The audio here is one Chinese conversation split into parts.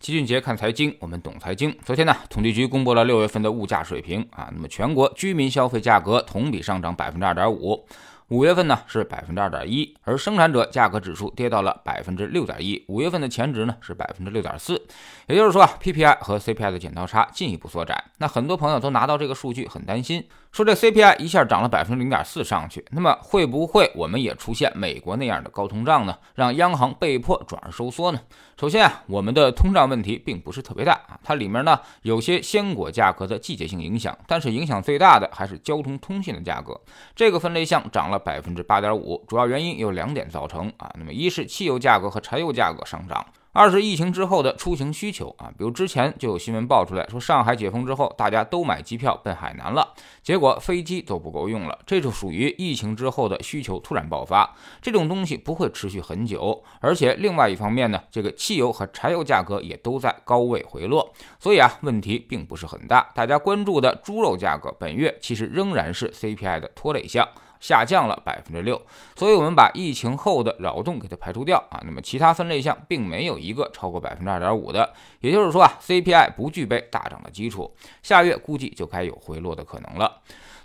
齐俊杰看财经，我们懂财经。昨天呢，统计局公布了六月份的物价水平啊，那么全国居民消费价格同比上涨百分之二点五。五月份呢是百分之二点一，而生产者价格指数跌到了百分之六点一。五月份的前值呢是百分之六点四，也就是说啊，PPI 和 CPI 的剪刀差进一步缩窄。那很多朋友都拿到这个数据很担心，说这 CPI 一下涨了百分之零点四上去，那么会不会我们也出现美国那样的高通胀呢？让央行被迫转而收缩呢？首先啊，我们的通胀问题并不是特别大啊，它里面呢有些鲜果价格的季节性影响，但是影响最大的还是交通通信的价格，这个分类项涨了。百分之八点五，主要原因有两点造成啊。那么一是汽油价格和柴油价格上涨。二是疫情之后的出行需求啊，比如之前就有新闻爆出来说，上海解封之后，大家都买机票奔海南了，结果飞机都不够用了，这就属于疫情之后的需求突然爆发。这种东西不会持续很久，而且另外一方面呢，这个汽油和柴油价格也都在高位回落，所以啊，问题并不是很大。大家关注的猪肉价格，本月其实仍然是 CPI 的拖累项。下降了百分之六，所以我们把疫情后的扰动给它排除掉啊，那么其他分类项并没有一个超过百分之二点五的，也就是说啊，CPI 不具备大涨的基础，下月估计就该有回落的可能了。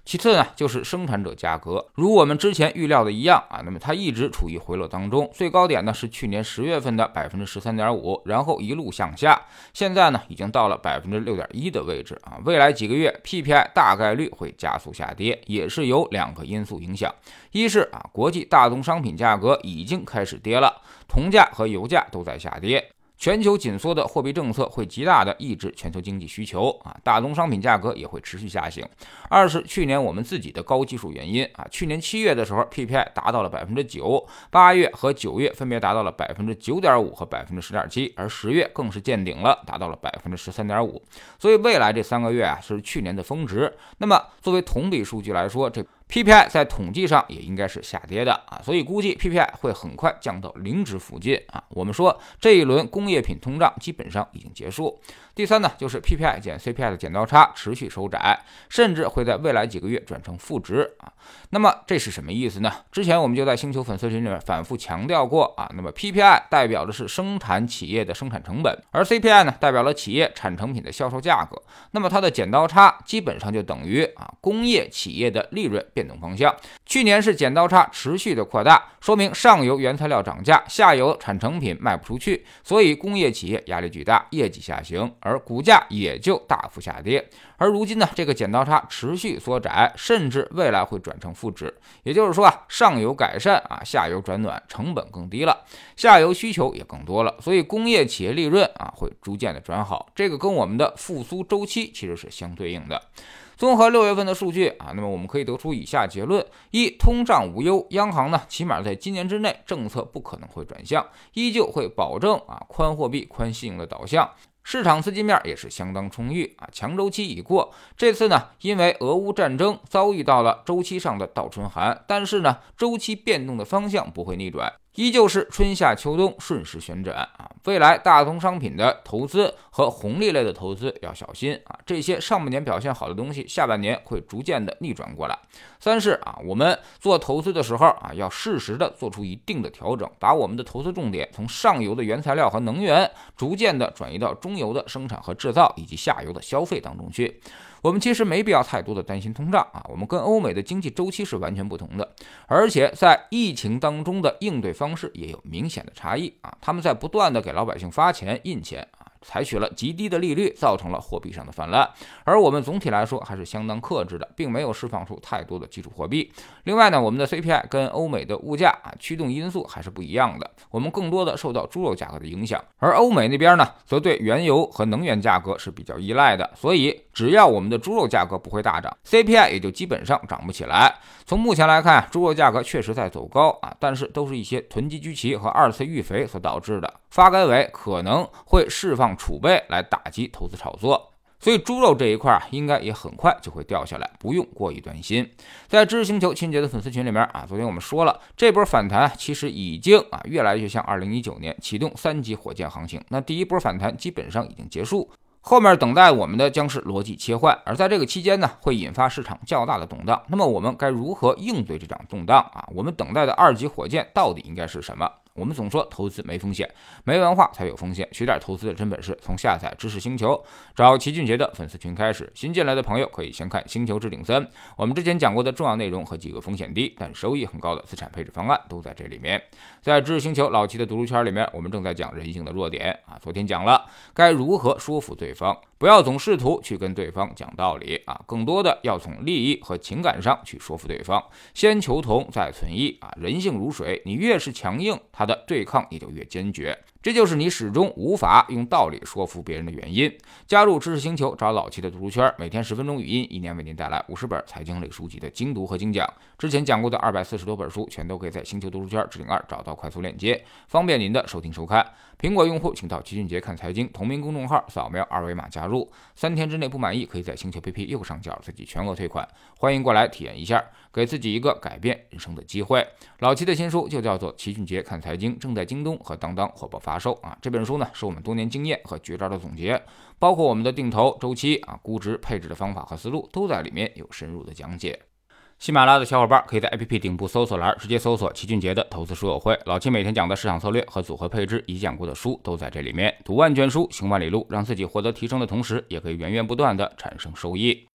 其次呢，就是生产者价格，如我们之前预料的一样啊，那么它一直处于回落当中，最高点呢是去年十月份的百分之十三点五，然后一路向下，现在呢已经到了百分之六点一的位置啊，未来几个月 PPI 大概率会加速下跌，也是由两个因素影响，一是啊国际大宗商品价格已经开始跌了，铜价和油价都在下跌。全球紧缩的货币政策会极大的抑制全球经济需求啊，大宗商品价格也会持续下行。二是去年我们自己的高基数原因啊，去年七月的时候 PPI 达到了百分之九，八月和九月分别达到了百分之九点五和百分之十点七，而十月更是见顶了，达到了百分之十三点五。所以未来这三个月啊是去年的峰值。那么作为同比数据来说，这。PPI 在统计上也应该是下跌的啊，所以估计 PPI 会很快降到零值附近啊。我们说这一轮工业品通胀基本上已经结束。第三呢，就是 PPI 减 CPI 的剪刀差持续收窄，甚至会在未来几个月转成负值啊。那么这是什么意思呢？之前我们就在星球粉丝群里面反复强调过啊。那么 PPI 代表的是生产企业的生产成本，而 CPI 呢代表了企业产成品的销售价格。那么它的剪刀差基本上就等于啊工业企业的利润变动方向。去年是剪刀差持续的扩大，说明上游原材料涨价，下游产成品卖不出去，所以工业企业压力巨大，业绩下行。而股价也就大幅下跌，而如今呢，这个剪刀差持续缩窄，甚至未来会转成负值。也就是说啊，上游改善啊，下游转暖，成本更低了，下游需求也更多了，所以工业企业利润啊会逐渐的转好。这个跟我们的复苏周期其实是相对应的。综合六月份的数据啊，那么我们可以得出以下结论：一，通胀无忧，央行呢起码在今年之内政策不可能会转向，依旧会保证啊宽货币、宽信用的导向。市场资金面也是相当充裕啊，强周期已过。这次呢，因为俄乌战争遭遇到了周期上的倒春寒，但是呢，周期变动的方向不会逆转。依旧是春夏秋冬顺势旋转啊！未来大宗商品的投资和红利类的投资要小心啊！这些上半年表现好的东西，下半年会逐渐的逆转过来。三是啊，我们做投资的时候啊，要适时的做出一定的调整，把我们的投资重点从上游的原材料和能源，逐渐的转移到中游的生产和制造以及下游的消费当中去。我们其实没必要太多的担心通胀啊，我们跟欧美的经济周期是完全不同的，而且在疫情当中的应对方式也有明显的差异啊，他们在不断的给老百姓发钱印钱。采取了极低的利率，造成了货币上的泛滥。而我们总体来说还是相当克制的，并没有释放出太多的基础货币。另外呢，我们的 CPI 跟欧美的物价啊驱动因素还是不一样的。我们更多的受到猪肉价格的影响，而欧美那边呢，则对原油和能源价格是比较依赖的。所以，只要我们的猪肉价格不会大涨，CPI 也就基本上涨不起来。从目前来看，猪肉价格确实在走高啊，但是都是一些囤积居奇和二次育肥所导致的。发改委可能会释放储备来打击投资炒作，所以猪肉这一块啊，应该也很快就会掉下来，不用过于担心。在知识星球清洁的粉丝群里面啊，昨天我们说了，这波反弹其实已经啊越来越像2019年启动三级火箭行情。那第一波反弹基本上已经结束，后面等待我们的将是逻辑切换，而在这个期间呢，会引发市场较大的动荡。那么我们该如何应对这场动荡啊？我们等待的二级火箭到底应该是什么？我们总说投资没风险，没文化才有风险。学点投资的真本事，从下载知识星球找齐俊杰的粉丝群开始。新进来的朋友可以先看《星球置顶三》，我们之前讲过的重要内容和几个风险低但收益很高的资产配置方案都在这里面。在知识星球老齐的读书圈里面，我们正在讲人性的弱点啊。昨天讲了该如何说服对方，不要总试图去跟对方讲道理啊，更多的要从利益和情感上去说服对方。先求同再存异啊，人性如水，你越是强硬，他的对抗也就越坚决。这就是你始终无法用道理说服别人的原因。加入知识星球，找老七的读书圈，每天十分钟语音，一年为您带来五十本财经类书籍的精读和精讲。之前讲过的二百四十多本书，全都可以在星球读书圈置顶二找到快速链接，方便您的收听收看。苹果用户请到齐俊杰看财经同名公众号，扫描二维码加入。三天之内不满意，可以在星球 APP 右上角自己全额退款。欢迎过来体验一下，给自己一个改变人生的机会。老齐的新书就叫做《齐俊杰看财经》，正在京东和当当火爆发。发售啊！这本书呢，是我们多年经验和绝招的总结，包括我们的定投周期啊、估值配置的方法和思路，都在里面有深入的讲解。喜马拉雅的小伙伴可以在 APP 顶部搜索栏直接搜索齐俊杰的投资书友会，老齐每天讲的市场策略和组合配置已讲过的书都在这里面。读万卷书，行万里路，让自己获得提升的同时，也可以源源不断的产生收益。